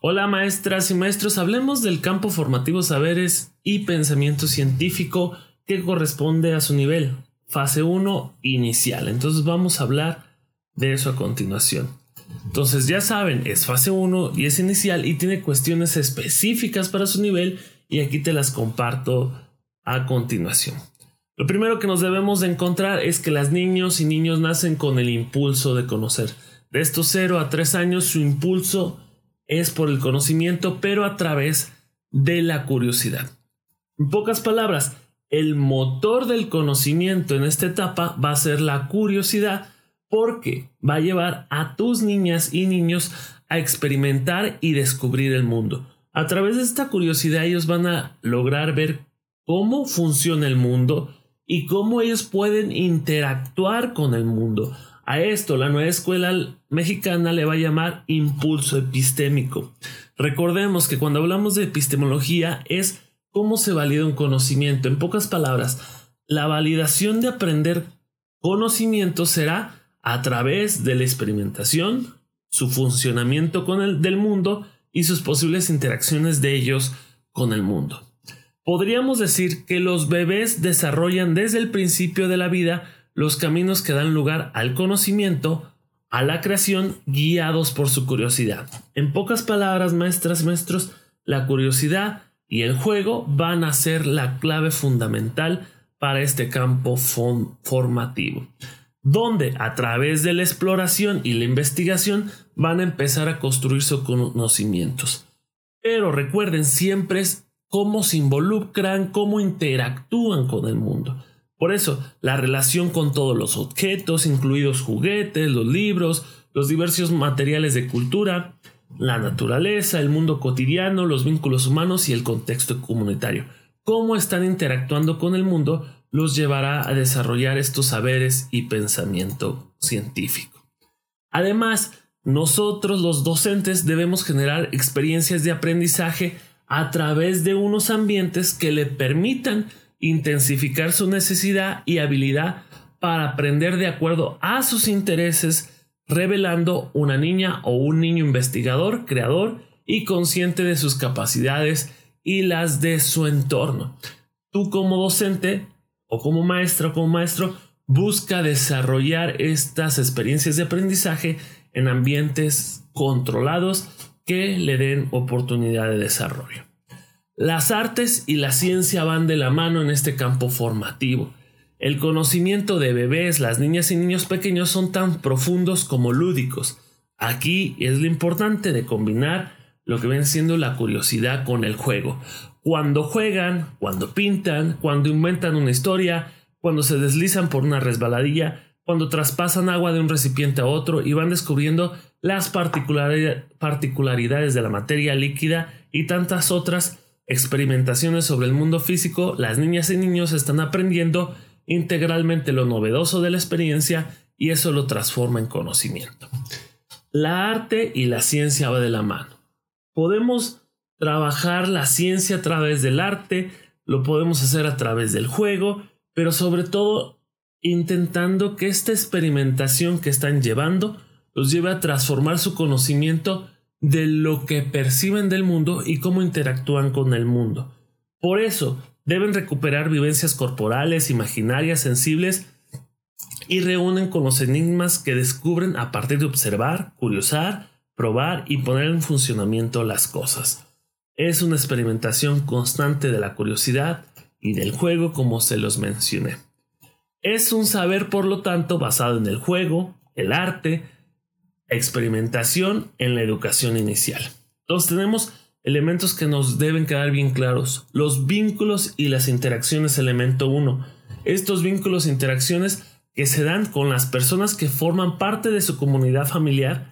Hola maestras y maestros, hablemos del campo formativo saberes y pensamiento científico que corresponde a su nivel, fase 1 inicial. Entonces vamos a hablar de eso a continuación. Entonces ya saben, es fase 1 y es inicial y tiene cuestiones específicas para su nivel y aquí te las comparto a continuación. Lo primero que nos debemos de encontrar es que las niños y niños nacen con el impulso de conocer. De estos 0 a 3 años su impulso es por el conocimiento, pero a través de la curiosidad. En pocas palabras, el motor del conocimiento en esta etapa va a ser la curiosidad porque va a llevar a tus niñas y niños a experimentar y descubrir el mundo. A través de esta curiosidad ellos van a lograr ver cómo funciona el mundo y cómo ellos pueden interactuar con el mundo. A esto la nueva escuela mexicana le va a llamar impulso epistémico. Recordemos que cuando hablamos de epistemología es cómo se valida un conocimiento. En pocas palabras, la validación de aprender conocimiento será a través de la experimentación, su funcionamiento con el del mundo y sus posibles interacciones de ellos con el mundo. Podríamos decir que los bebés desarrollan desde el principio de la vida los caminos que dan lugar al conocimiento, a la creación, guiados por su curiosidad. En pocas palabras, maestras, maestros, la curiosidad y el juego van a ser la clave fundamental para este campo formativo, donde a través de la exploración y la investigación van a empezar a construir sus conocimientos. Pero recuerden, siempre cómo se involucran, cómo interactúan con el mundo. Por eso, la relación con todos los objetos, incluidos juguetes, los libros, los diversos materiales de cultura, la naturaleza, el mundo cotidiano, los vínculos humanos y el contexto comunitario. Cómo están interactuando con el mundo los llevará a desarrollar estos saberes y pensamiento científico. Además, nosotros los docentes debemos generar experiencias de aprendizaje a través de unos ambientes que le permitan intensificar su necesidad y habilidad para aprender de acuerdo a sus intereses, revelando una niña o un niño investigador, creador y consciente de sus capacidades y las de su entorno. Tú como docente o como maestro o como maestro busca desarrollar estas experiencias de aprendizaje en ambientes controlados que le den oportunidad de desarrollo. Las artes y la ciencia van de la mano en este campo formativo. El conocimiento de bebés, las niñas y niños pequeños son tan profundos como lúdicos. Aquí es lo importante de combinar lo que ven siendo la curiosidad con el juego. Cuando juegan, cuando pintan, cuando inventan una historia, cuando se deslizan por una resbaladilla, cuando traspasan agua de un recipiente a otro y van descubriendo las particularidades de la materia líquida y tantas otras experimentaciones sobre el mundo físico, las niñas y niños están aprendiendo integralmente lo novedoso de la experiencia y eso lo transforma en conocimiento. La arte y la ciencia va de la mano. Podemos trabajar la ciencia a través del arte, lo podemos hacer a través del juego, pero sobre todo intentando que esta experimentación que están llevando los lleve a transformar su conocimiento de lo que perciben del mundo y cómo interactúan con el mundo. Por eso, deben recuperar vivencias corporales, imaginarias, sensibles y reúnen con los enigmas que descubren a partir de observar, curiosar, probar y poner en funcionamiento las cosas. Es una experimentación constante de la curiosidad y del juego como se los mencioné. Es un saber, por lo tanto, basado en el juego, el arte, experimentación en la educación inicial. Entonces tenemos elementos que nos deben quedar bien claros. Los vínculos y las interacciones, elemento 1. Estos vínculos e interacciones que se dan con las personas que forman parte de su comunidad familiar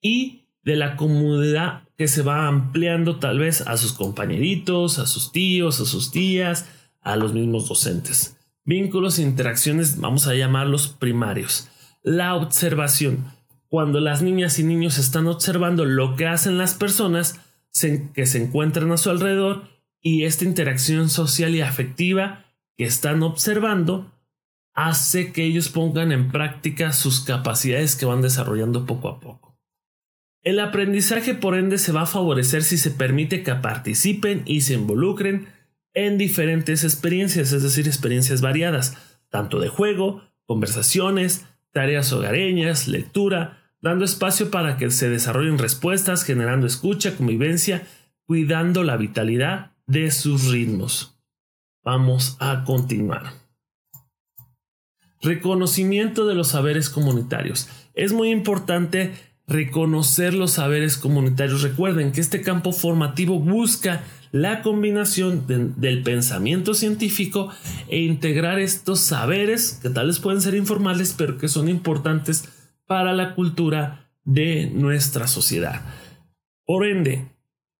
y de la comunidad que se va ampliando tal vez a sus compañeritos, a sus tíos, a sus tías, a los mismos docentes. Vínculos e interacciones vamos a llamarlos primarios. La observación cuando las niñas y niños están observando lo que hacen las personas que se encuentran a su alrededor y esta interacción social y afectiva que están observando hace que ellos pongan en práctica sus capacidades que van desarrollando poco a poco. El aprendizaje por ende se va a favorecer si se permite que participen y se involucren en diferentes experiencias, es decir, experiencias variadas, tanto de juego, conversaciones, tareas hogareñas, lectura, dando espacio para que se desarrollen respuestas, generando escucha, convivencia, cuidando la vitalidad de sus ritmos. Vamos a continuar. Reconocimiento de los saberes comunitarios. Es muy importante reconocer los saberes comunitarios. Recuerden que este campo formativo busca la combinación del pensamiento científico e integrar estos saberes que tal vez pueden ser informales pero que son importantes para la cultura de nuestra sociedad. Por ende,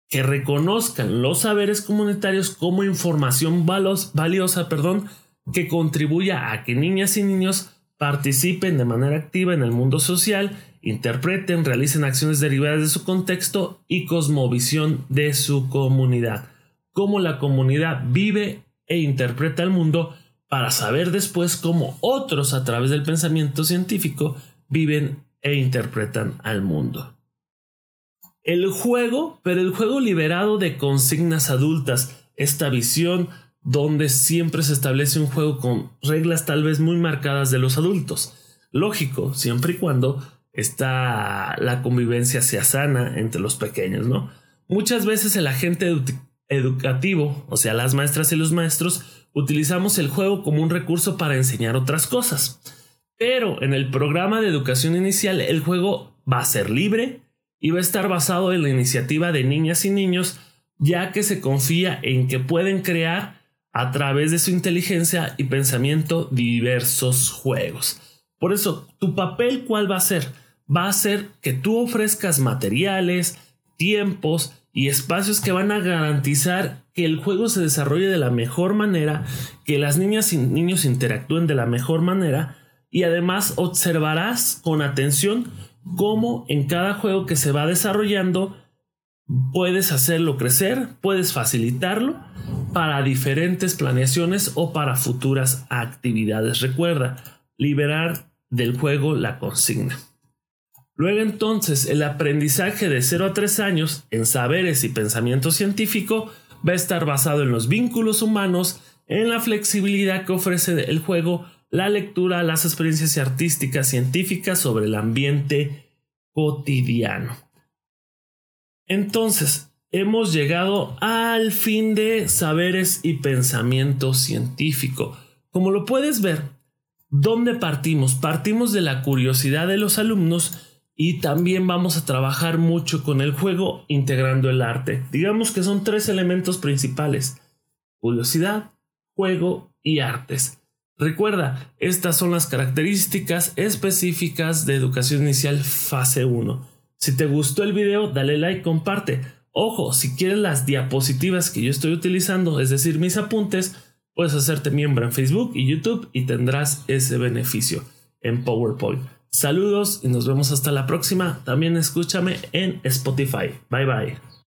que reconozcan los saberes comunitarios como información valiosa, perdón, que contribuya a que niñas y niños participen de manera activa en el mundo social, interpreten, realicen acciones derivadas de su contexto y cosmovisión de su comunidad. Cómo la comunidad vive e interpreta el mundo para saber después cómo otros a través del pensamiento científico viven e interpretan al mundo. El juego, pero el juego liberado de consignas adultas, esta visión donde siempre se establece un juego con reglas tal vez muy marcadas de los adultos. Lógico, siempre y cuando está la convivencia sea sana entre los pequeños, ¿no? Muchas veces el agente educativo, o sea, las maestras y los maestros, utilizamos el juego como un recurso para enseñar otras cosas. Pero en el programa de educación inicial el juego va a ser libre y va a estar basado en la iniciativa de niñas y niños, ya que se confía en que pueden crear a través de su inteligencia y pensamiento diversos juegos. Por eso, tu papel cuál va a ser? Va a ser que tú ofrezcas materiales, tiempos y espacios que van a garantizar que el juego se desarrolle de la mejor manera, que las niñas y niños interactúen de la mejor manera y además observarás con atención cómo en cada juego que se va desarrollando puedes hacerlo crecer, puedes facilitarlo para diferentes planeaciones o para futuras actividades. Recuerda, liberar del juego la consigna. Luego entonces el aprendizaje de 0 a 3 años en saberes y pensamiento científico va a estar basado en los vínculos humanos, en la flexibilidad que ofrece el juego, la lectura, las experiencias artísticas científicas sobre el ambiente cotidiano. Entonces, hemos llegado al fin de saberes y pensamiento científico. Como lo puedes ver, ¿dónde partimos? Partimos de la curiosidad de los alumnos y también vamos a trabajar mucho con el juego integrando el arte. Digamos que son tres elementos principales. Curiosidad, juego y artes. Recuerda, estas son las características específicas de educación inicial fase 1. Si te gustó el video, dale like, comparte. Ojo, si quieres las diapositivas que yo estoy utilizando, es decir, mis apuntes, puedes hacerte miembro en Facebook y YouTube y tendrás ese beneficio en PowerPoint. Saludos y nos vemos hasta la próxima. También escúchame en Spotify. Bye bye.